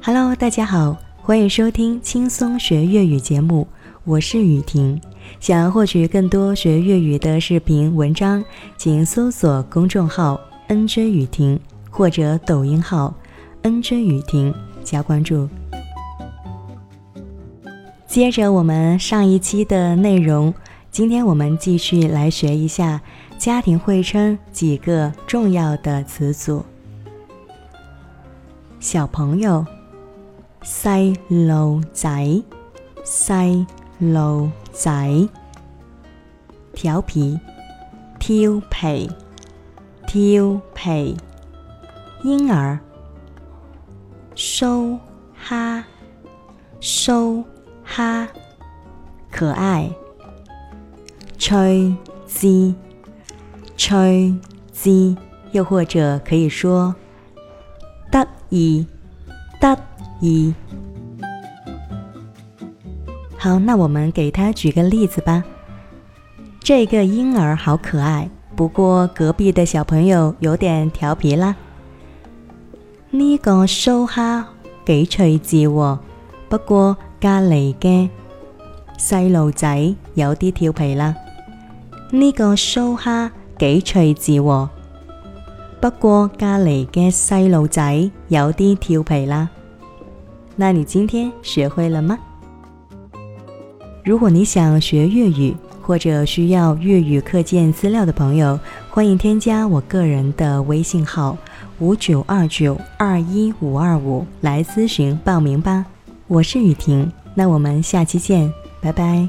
Hello，大家好，欢迎收听轻松学粤语节目，我是雨婷。想要获取更多学粤语的视频文章，请搜索公众号 “NJ 雨婷”或者抖音号 “NJ 雨婷”加关注。接着我们上一期的内容，今天我们继续来学一下家庭会称几个重要的词组，小朋友。细路仔，细路仔，调皮，调皮，调皮，婴儿，苏哈，苏哈，可爱，吹鸡，吹鸡，又或者可以说得意，得意。一好，那我们给他举个例子吧。这个婴儿好可爱，不过隔壁的小朋友有点调皮啦。呢个苏哈几趣致喎，不过隔篱嘅细路仔有啲调皮啦。呢个苏哈几趣致喎，不过隔篱嘅细路仔有啲调皮啦。那你今天学会了吗？如果你想学粤语或者需要粤语课件资料的朋友，欢迎添加我个人的微信号五九二九二一五二五来咨询报名吧。我是雨婷，那我们下期见，拜拜。